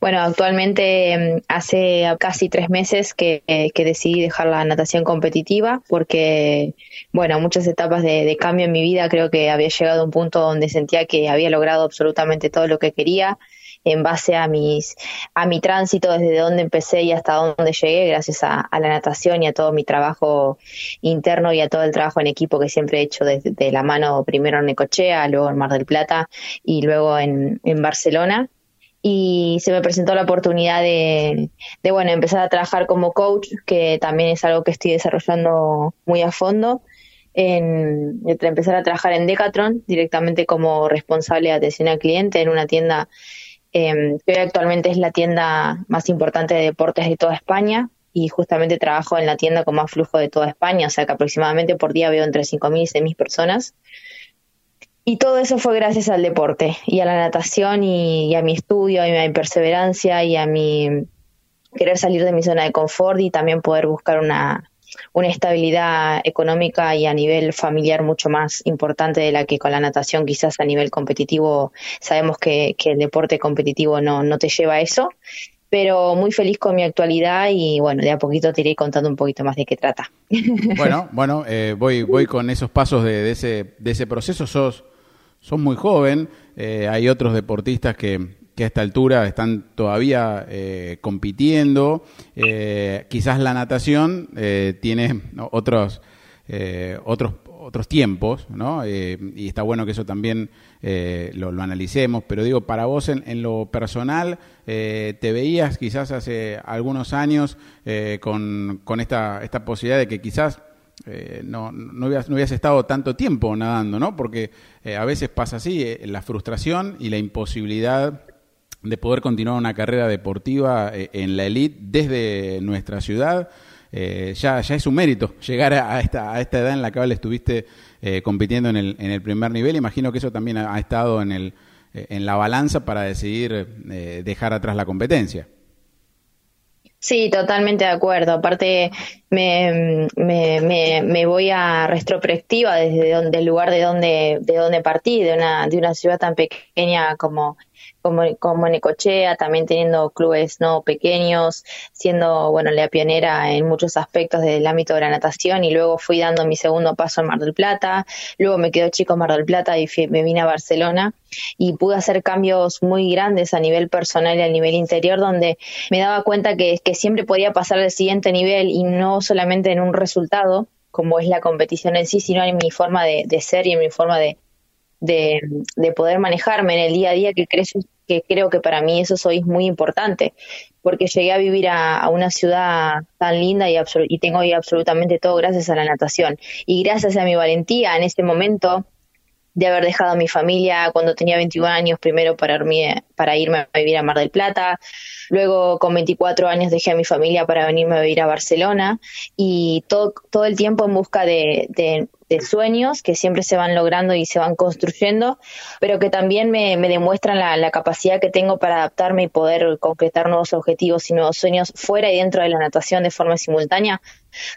Bueno, actualmente mm, hace casi tres meses que, que, decidí dejar la natación competitiva porque, bueno, muchas etapas de, de, cambio en mi vida creo que había llegado a un punto donde sentía que había logrado absolutamente todo lo que quería en base a mis a mi tránsito desde donde empecé y hasta donde llegué gracias a, la natación y a todo mi trabajo interno y a todo el trabajo en equipo que siempre he hecho desde la mano primero en Necochea, luego en Mar del Plata y luego en Barcelona y se me presentó la oportunidad de, de, bueno, empezar a trabajar como coach, que también es algo que estoy desarrollando muy a fondo, en, empezar a trabajar en Decathlon directamente como responsable de atención al cliente en una tienda eh, que hoy actualmente es la tienda más importante de deportes de toda España y justamente trabajo en la tienda con más flujo de toda España, o sea que aproximadamente por día veo entre 5.000 y 6.000 personas. Y todo eso fue gracias al deporte y a la natación y, a mi estudio y a mi perseverancia y a mi querer salir de mi zona de confort y también poder buscar una, una estabilidad económica y a nivel familiar mucho más importante de la que con la natación quizás a nivel competitivo sabemos que, el deporte competitivo no, no te lleva a eso pero muy feliz con mi actualidad y bueno, de a poquito te iré contando un poquito más de qué trata. Bueno, bueno, eh, voy, voy con esos pasos de, ese, de ese proceso. Sos, sos muy joven, eh, hay otros deportistas que, a esta altura están todavía eh, compitiendo. Eh, quizás la natación eh, tiene otros, otros, otros tiempos, ¿no? y está bueno que eso también lo, analicemos. Pero digo, para vos en, lo personal, ¿te veías quizás hace algunos años con, con esta, esta posibilidad de que quizás no, no, hubieras, no hubieras estado tanto tiempo nadando, ¿no? Porque a veces pasa así, la frustración y la imposibilidad de poder continuar una carrera deportiva eh, en la elite desde nuestra ciudad. Eh, ya, ya es un mérito llegar a esta, a esta edad en la cual estuviste eh, compitiendo en el, en el primer nivel. Imagino que eso también ha, estado en, el, en la balanza para decidir dejar atrás la competencia. Sí, totalmente de acuerdo. Aparte, me, me, me, me voy a retrospectiva desde donde, el lugar de donde, de donde partí, de una, de una ciudad tan pequeña como como, como Necochea, también teniendo clubes no pequeños, siendo, bueno, la pionera en muchos aspectos del ámbito de la natación y luego fui dando mi segundo paso en Mar del Plata, luego me quedó chico Mar del Plata y me vine a Barcelona y pude hacer cambios muy grandes a nivel personal y a nivel interior donde me daba cuenta que, siempre podía pasar al siguiente nivel y no solamente en un resultado, como es la competición en sí, sino en mi forma de ser y en mi forma de, de, de, poder manejarme en el día a día, que, creo, que creo que para mí eso es muy importante, porque llegué a vivir a, una ciudad tan linda y, y tengo hoy absolutamente todo gracias a la natación. Y gracias a mi valentía en este momento de haber dejado a mi familia cuando tenía 21 años, primero para, irme, para irme a vivir a Mar del Plata, luego con 24 años dejé a mi familia para venirme a vivir a Barcelona y todo, todo el tiempo en busca de de sueños que siempre se van logrando y se van construyendo, pero que también me, demuestran la, capacidad que tengo para adaptarme y poder concretar nuevos objetivos y nuevos sueños fuera y dentro de la natación de forma simultánea,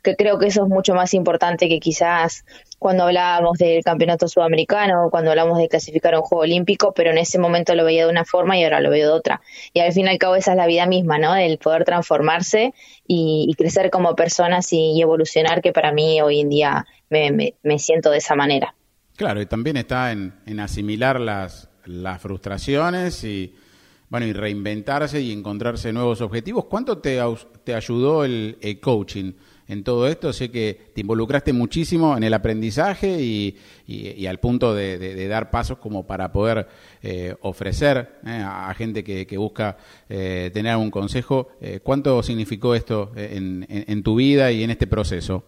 que creo que eso es mucho más importante que quizás cuando hablábamos del campeonato sudamericano, cuando hablamos de clasificar a un juego olímpico, pero en ese momento lo veía de una forma y ahora lo veo de otra. Y al fin y al cabo esa es la vida misma, ¿no? El poder transformarse y, crecer como personas y, evolucionar, que para mí hoy en día me, me, siento de esa manera. Claro, y también está en, asimilar las, las frustraciones y, bueno, y reinventarse y encontrarse nuevos objetivos. ¿Cuánto te, ayudó el, coaching? en todo esto. Sé que te involucraste muchísimo en el aprendizaje y, al punto de, dar pasos como para poder eh, ofrecer eh, a gente que, busca eh, tener un consejo. ¿Cuánto significó esto en, en, tu vida y en este proceso?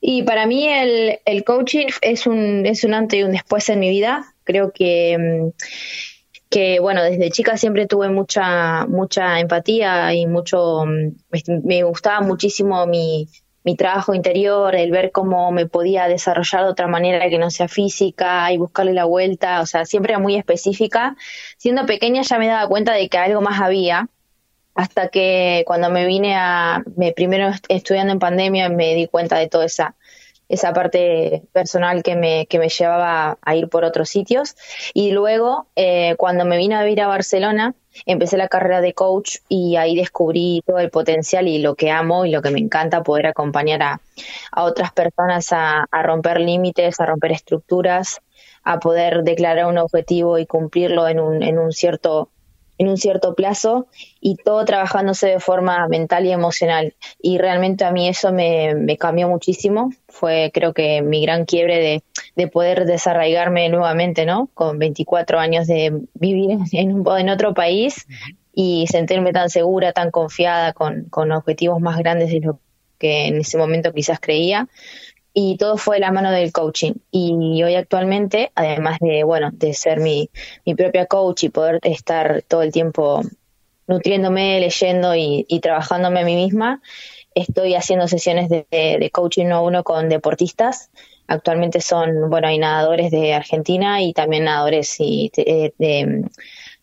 Y para mí el, el coaching es un, es un antes y un después en mi vida. Creo que mm, que bueno, desde chica siempre tuve mucha, mucha empatía y mucho, mm, me, gustaba muchísimo mi, mi trabajo interior, el ver cómo me podía desarrollar de otra manera que no sea física y buscarle la vuelta, o sea, siempre era muy específica. Siendo pequeña ya me daba cuenta de que algo más había, hasta que cuando me vine a, me primero estudiando en pandemia me di cuenta de toda esa esa parte personal que me, que me llevaba a ir por otros sitios. Y luego, eh, cuando me vine a vivir a Barcelona, empecé la carrera de coach y ahí descubrí todo el potencial y lo que amo y lo que me encanta poder acompañar a, a otras personas a, a romper límites, a romper estructuras, a poder declarar un objetivo y cumplirlo en un, en un cierto en un cierto plazo y todo trabajándose de forma mental y emocional. Y realmente a mí eso me, cambió muchísimo. Fue creo que mi gran quiebre de, de, poder desarraigarme nuevamente, ¿no? Con 24 años de vivir en, un, en otro país y sentirme tan segura, tan confiada, con, con objetivos más grandes de lo que en ese momento quizás creía y todo fue de la mano del coaching. Y hoy actualmente, además de, bueno, de ser mi, mi propia coach y poder estar todo el tiempo nutriéndome, leyendo y, trabajándome a mí misma, estoy haciendo sesiones de, de, coaching uno a uno con deportistas. Actualmente son, bueno, hay nadadores de Argentina y también nadadores y de, de,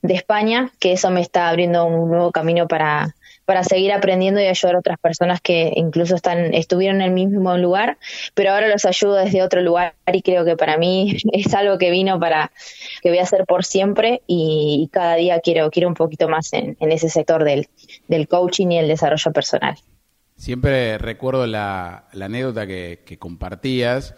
de España, que eso me está abriendo un nuevo camino para, para seguir aprendiendo y ayudar a otras personas que incluso están estuvieron en el mismo lugar, pero ahora los ayudo desde otro lugar y creo que para mí es algo que vino para que voy a hacer por siempre y, cada día quiero quiero un poquito más en, en ese sector del, del coaching y el desarrollo personal. Siempre recuerdo la, la anécdota que, que compartías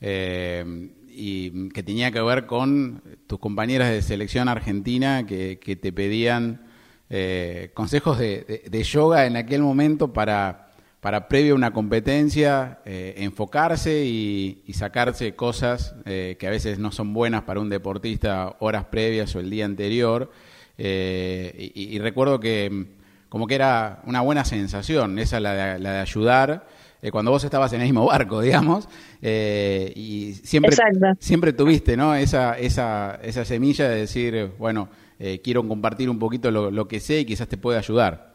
eh, y que tenía que ver con tus compañeras de selección argentina que, que te pedían eh, consejos de, de, yoga en aquel momento para, para previo a una competencia, eh, enfocarse y, y, sacarse cosas eh, que a veces no son buenas para un deportista horas previas o el día anterior. Y, y, recuerdo que mm, como que era una buena sensación, esa la de, la de ayudar. Cuando vos estabas en el mismo barco, digamos, y siempre, siempre tuviste ¿no? esa, esa, esa semilla de decir, bueno, eh, quiero compartir un poquito lo, que sé y quizás te pueda ayudar.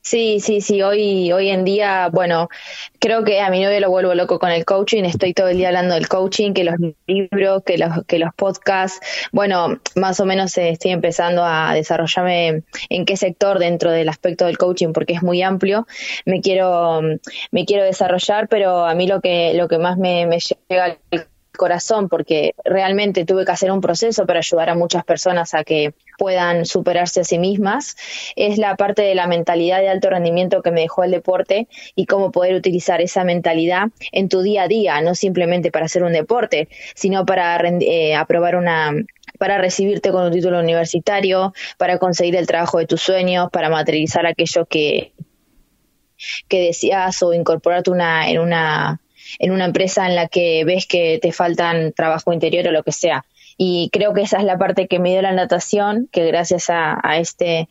Sí, sí, sí, hoy, hoy en día, bueno, creo que a mi novio lo vuelvo loco con el coaching, estoy todo el día hablando del coaching, que los libros, que los, que los podcasts, bueno, más o menos eh, estoy empezando a desarrollarme en qué sector dentro del aspecto del coaching, porque es muy amplio, me quiero, me quiero desarrollar, pero a mí lo que, lo que más me, me llega al corazón porque realmente tuve que hacer un proceso para ayudar a muchas personas a que puedan superarse a sí mismas, es la parte de la mentalidad de alto rendimiento que me dejó el deporte y cómo poder utilizar esa mentalidad en tu día a día, no simplemente para hacer un deporte, sino para eh, aprobar una para recibirte con un título universitario, para conseguir el trabajo de tus sueños, para materializar aquello que que deseas o incorporarte una en una en una empresa en la que ves que te faltan trabajo interior o lo que sea. Y creo que esa es la parte que me dio la natación, que gracias a, este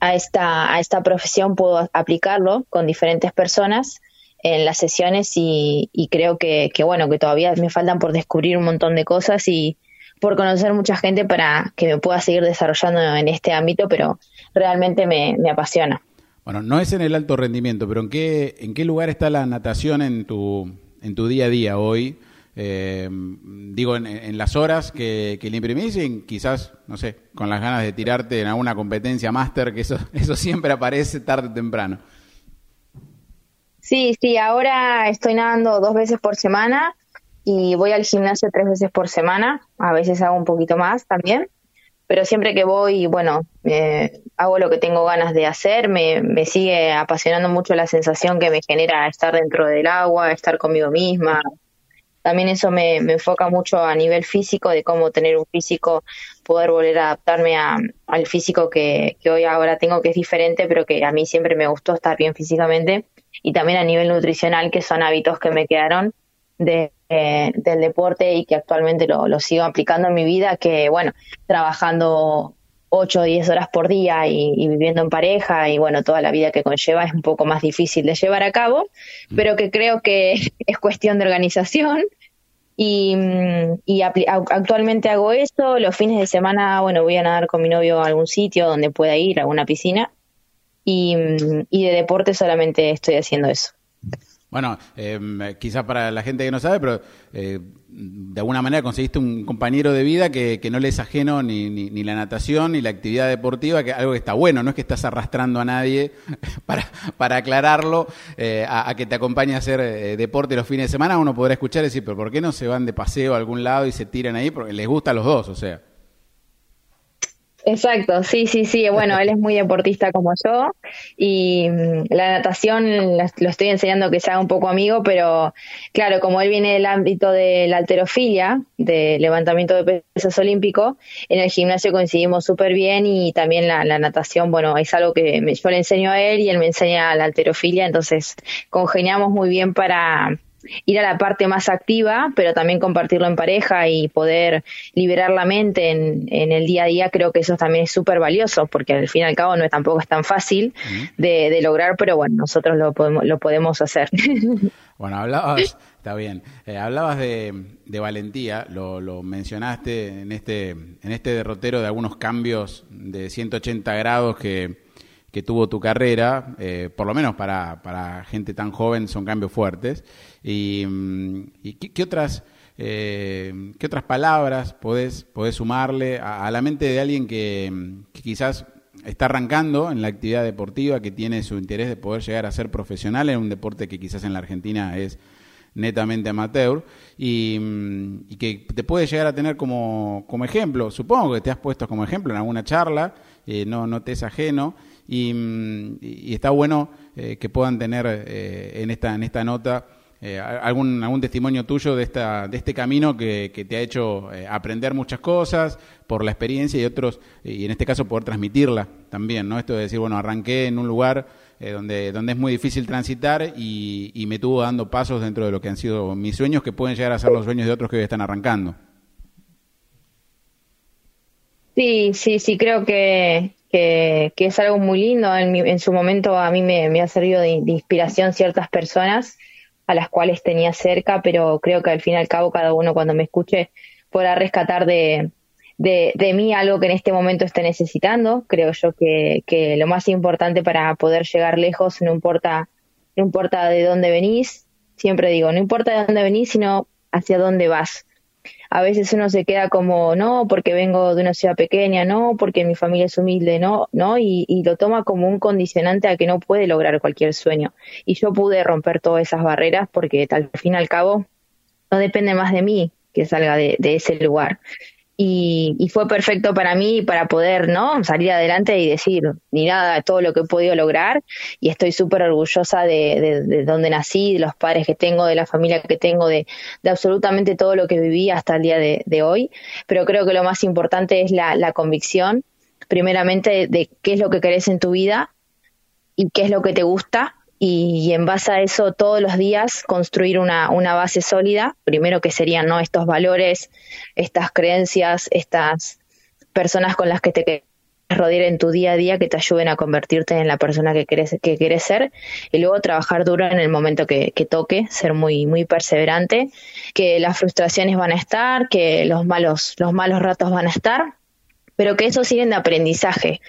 a esta, a esta profesión puedo aplicarlo con diferentes personas en las sesiones y, creo que, que, bueno, que todavía me faltan por descubrir un montón de cosas y por conocer mucha gente para que me pueda seguir desarrollando en este ámbito, pero realmente me, me apasiona. Bueno, no es en el alto rendimiento, pero ¿en qué, en qué lugar está la natación en tu, en tu día a día hoy? Eh, digo, en, las horas que, que le imprimís y quizás, no sé, con las ganas de tirarte en alguna competencia máster, que eso, eso siempre aparece tarde o temprano. Sí, sí, ahora estoy nadando dos veces por semana y voy al gimnasio tres veces por semana, a veces hago un poquito más también, pero siempre que voy, bueno, eh, hago lo que tengo ganas de hacer, me, me, sigue apasionando mucho la sensación que me genera estar dentro del agua, estar conmigo misma. También eso me, me enfoca mucho a nivel físico, de cómo tener un físico, poder volver a adaptarme a, al físico que, que hoy ahora tengo, que es diferente, pero que a mí siempre me gustó estar bien físicamente. Y también a nivel nutricional, que son hábitos que me quedaron de, eh, del deporte y que actualmente lo, lo, sigo aplicando en mi vida, que bueno, trabajando 8 o 10 horas por día y, y, viviendo en pareja y bueno, toda la vida que conlleva es un poco más difícil de llevar a cabo, mm. pero que creo que es cuestión de organización. Y, y actualmente hago esto, los fines de semana, bueno, voy a nadar con mi novio a algún sitio donde pueda ir, a alguna piscina, y, y de deporte solamente estoy haciendo eso. Bueno, eh, quizás para la gente que no sabe, pero eh, de alguna manera conseguiste un compañero de vida que, no le es ajeno ni, ni, la natación ni la actividad deportiva, que algo que está bueno, no es que estás arrastrando a nadie para, para aclararlo, eh, a, que te acompañe a hacer eh, deporte los fines de semana. Uno podrá escuchar y decir, pero ¿por qué no se van de paseo a algún lado y se tiran ahí? Porque les gusta a los dos, o sea. Exacto, sí, sí, sí. Bueno, él es muy deportista como yo y mm, la natación lo estoy enseñando que sea un poco amigo, pero claro, como él viene del ámbito de la alterofilia, de levantamiento de pesos olímpico, en el gimnasio coincidimos súper bien y también la, la, natación, bueno, es algo que yo le enseño a él y él me enseña la alterofilia, entonces congeniamos muy bien para ir a la parte más activa, pero también compartirlo en pareja y poder liberar la mente en, el día a día, creo que eso también es súper valioso, porque al fin y al cabo no es, tampoco es tan fácil de, lograr, pero bueno, nosotros lo podemos, lo podemos hacer. Bueno, hablabas, está bien, eh, hablabas de, valentía, lo, lo, mencionaste en este, en este derrotero de algunos cambios de 180 grados que, que tuvo tu carrera, eh, por lo menos para, para, gente tan joven son cambios fuertes. ¿Y, mm, qué, otras, eh, qué otras palabras podés, podés sumarle a, la mente de alguien que, quizás está arrancando en la actividad deportiva, que tiene su interés de poder llegar a ser profesional en un deporte que quizás en la Argentina es netamente amateur y, mm, y, que te puede llegar a tener como, como ejemplo. Supongo que te has puesto como ejemplo en alguna charla, eh, no, no te es ajeno y, está bueno eh, que puedan tener eh, en, esta, en esta nota eh, algún, algún testimonio tuyo de, esta, de este camino que, que te ha hecho aprender muchas cosas por la experiencia y otros, y en este caso poder transmitirla también, ¿no? Esto de decir, bueno, arranqué en un lugar donde, donde es muy difícil transitar y, y me tuvo dando pasos dentro de lo que han sido mis sueños que pueden llegar a ser los sueños de otros que hoy están arrancando. Sí, sí, sí, creo que, que, es algo muy lindo. En, en su momento a mí me, ha servido de, inspiración ciertas personas a las cuales tenía cerca, pero creo que al fin y al cabo cada uno cuando me escuche podrá rescatar de, de, mí algo que en este momento esté necesitando. Creo yo que, que lo más importante para poder llegar lejos no importa, no importa de dónde venís, siempre digo, no importa de dónde venís, sino hacia dónde vas a veces uno se queda como, no, porque vengo de una ciudad pequeña, no, porque mi familia es humilde, no, no, y, lo toma como un condicionante a que no puede lograr cualquier sueño. Y yo pude romper todas esas barreras porque al fin y al cabo no depende más de mí que salga de ese lugar y, fue perfecto para mí para poder no salir adelante y decir ni nada todo lo que he podido lograr y estoy súper orgullosa de, de, donde nací de los padres que tengo de la familia que tengo de, absolutamente todo lo que viví hasta el día de, hoy pero creo que lo más importante es la, la convicción primeramente de qué es lo que querés en tu vida y qué es lo que te gusta y, en base a eso todos los días construir una, una base sólida, primero que serían ¿no? estos valores, estas creencias, estas personas con las que te quieres rodear en tu día a día que te ayuden a convertirte en la persona que quieres, que quieres ser y luego trabajar duro en el momento que, que, toque, ser muy, muy perseverante, que las frustraciones van a estar, que los malos, los malos ratos van a estar, pero que eso siguen de aprendizaje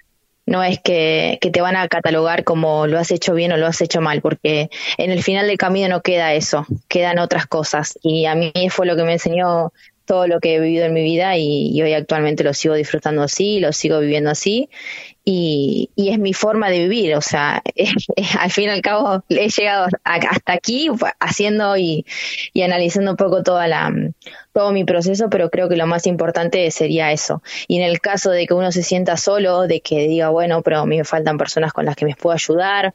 no es que, te van a catalogar como lo has hecho bien o lo has hecho mal, porque en el final del camino no queda eso, quedan otras cosas. Y a mí fue lo que me enseñó todo lo que he vivido en mi vida y, hoy actualmente lo sigo disfrutando así, lo sigo viviendo así y, es mi forma de vivir, o sea, al fin y al cabo he llegado hasta aquí haciendo y, analizando un poco toda la, todo mi proceso, pero creo que lo más importante sería eso. Y en el caso de que uno se sienta solo, de que diga, bueno, pero a mí me faltan personas con las que me puedo ayudar,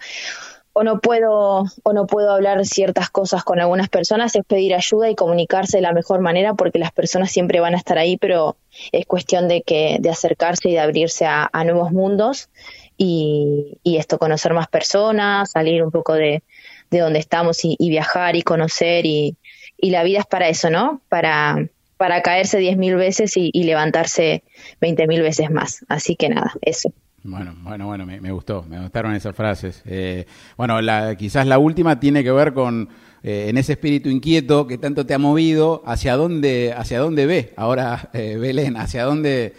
o no puedo o no puedo hablar ciertas cosas con algunas personas es pedir ayuda y comunicarse de la mejor manera porque las personas siempre van a estar ahí pero es cuestión de que de acercarse y de abrirse a, nuevos mundos y, esto conocer más personas salir un poco de, de donde estamos y, viajar y conocer y, y, la vida es para eso no para para caerse diez mil veces y, y levantarse veinte mil veces más. Así que nada eso bueno, bueno, bueno, me, gustó, me gustaron esas frases. Eh, bueno, la, quizás la última tiene que ver con eh, en ese espíritu inquieto que tanto te ha movido, hacia dónde, hacia dónde ve ahora eh, Belén, hacia dónde,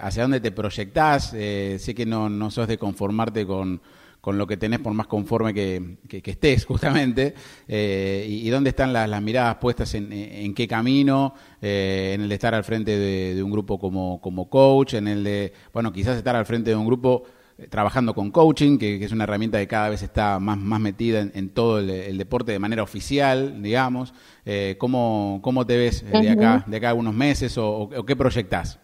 hacia dónde te proyectás. sé que no, no sos de conformarte con, con lo que tenés, por más conforme que, estés, justamente, eh, y, dónde están las, miradas puestas en, qué camino, eh, en el de estar al frente de, un grupo como, como coach, en el de, bueno, quizás estar al frente de un grupo eh, trabajando con coaching, que, es una herramienta que cada vez está más, más metida en, todo el, deporte de manera oficial, digamos. ¿cómo, ¿Cómo te ves de acá, de acá a unos meses o, o qué proyectás?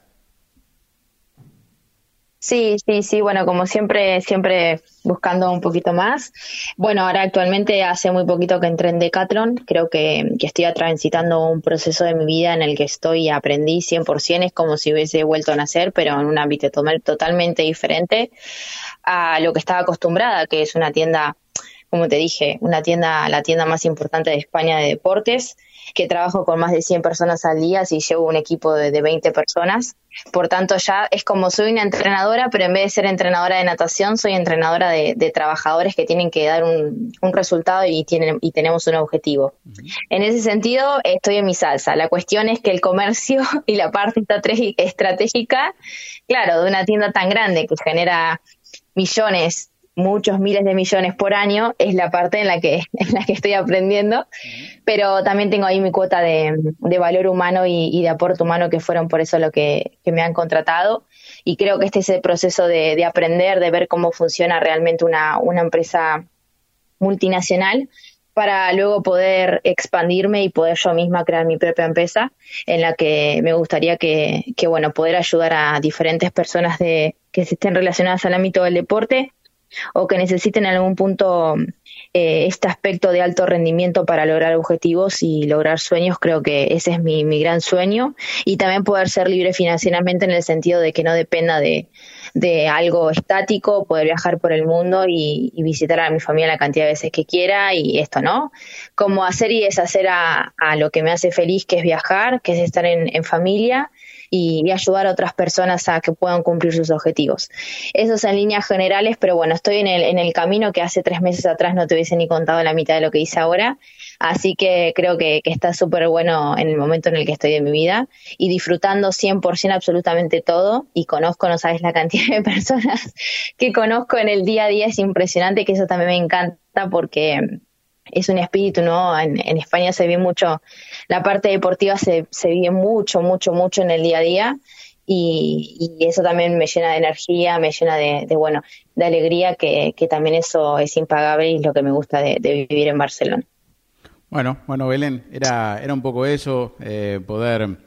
Sí, sí, sí, bueno, como siempre, siempre buscando un poquito más. Bueno, ahora actualmente hace muy poquito que entré en Decathlon, creo que, estoy transitando un proceso de mi vida en el que estoy aprendí 100%, es como si hubiese vuelto a nacer, pero en un ámbito totalmente diferente a lo que estaba acostumbrada, que es una tienda, como te dije, una tienda, la tienda más importante de España de deportes, que trabajo con más de 100 personas al día, si llevo un equipo de, de 20 personas por tanto, ya es como soy una entrenadora, pero en vez de ser entrenadora de natación, soy entrenadora de, trabajadores que tienen que dar un, resultado y, tienen, y tenemos un objetivo. En ese sentido, estoy en mi salsa. La cuestión es que el comercio y la parte estratégica, claro, de una tienda tan grande que genera millones muchos miles de millones por año, es la parte en la que, en la que estoy aprendiendo, pero también tengo ahí mi cuota de, valor humano y, de aporte humano que fueron por eso lo que, me han contratado. Y creo que este es el proceso de, aprender, de ver cómo funciona realmente una, una empresa multinacional para luego poder expandirme y poder yo misma crear mi propia empresa en la que me gustaría que, que bueno, poder ayudar a diferentes personas de, que estén relacionadas al ámbito del deporte o que necesiten en algún punto eh, este aspecto de alto rendimiento para lograr objetivos y lograr sueños, creo que ese es mi, mi gran sueño. Y también poder ser libre financieramente en el sentido de que no dependa de, de algo estático, poder viajar por el mundo y, visitar a mi familia la cantidad de veces que quiera y esto, ¿no? Como hacer y deshacer a, a lo que me hace feliz, que es viajar, que es estar en, en familia y, ayudar a otras personas a que puedan cumplir sus objetivos. Eso es en líneas generales, pero bueno, estoy en el, en el camino que hace tres meses atrás no te hubiese ni contado la mitad de lo que hice ahora. Así que creo que, está súper bueno en el momento en el que estoy de mi vida y disfrutando 100% absolutamente todo. Y conozco, no sabes la cantidad de personas que conozco en el día a día, es impresionante, que eso también me encanta porque es un espíritu, ¿no? En, España se ve mucho, la parte deportiva se, se vive mucho, mucho, mucho en el día a día y, eso también me llena de energía, me llena de, bueno, de alegría, que, también eso es impagable y es lo que me gusta de, vivir en Barcelona. Bueno, bueno, Belén, era, era un poco eso, eh, poder,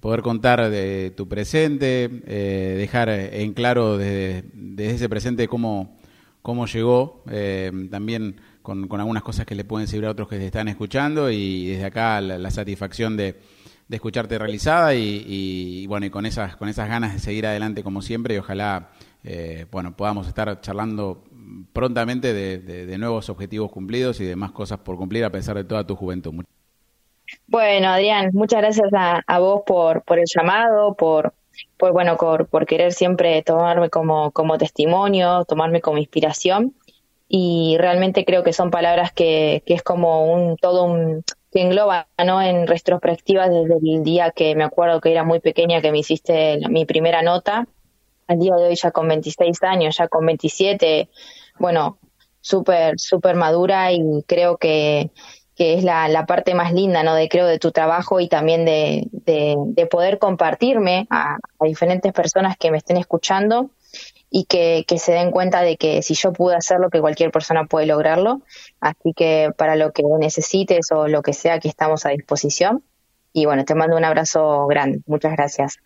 poder contar de tu presente, eh, dejar en claro desde, ese presente cómo, cómo llegó, eh, también con, algunas cosas que le pueden servir a otros que te están escuchando y desde acá la, satisfacción de, escucharte realizada y, bueno y con esas con esas ganas de seguir adelante como siempre y ojalá eh, bueno podamos estar charlando prontamente de, nuevos objetivos cumplidos y de más cosas por cumplir a pesar de toda tu juventud. Bueno, Adrián, muchas gracias a, vos por, por el llamado, por, por bueno, por, por querer siempre tomarme como, como testimonio, tomarme como inspiración y realmente creo que son palabras que, es como un todo un que engloba ¿no? en retrospectiva desde el día que me acuerdo que era muy pequeña que me hiciste mi primera nota. Al día de hoy ya con 26 años ya con 27 bueno súper súper madura y creo que, que es la, la, parte más linda no de creo de tu trabajo y también de, de, de poder compartirme a, a diferentes personas que me estén escuchando y que, se den cuenta de que si yo pude hacerlo, que cualquier persona puede lograrlo. Así que para lo que necesites o lo que sea, aquí estamos a disposición. Y bueno, te mando un abrazo grande. Muchas gracias.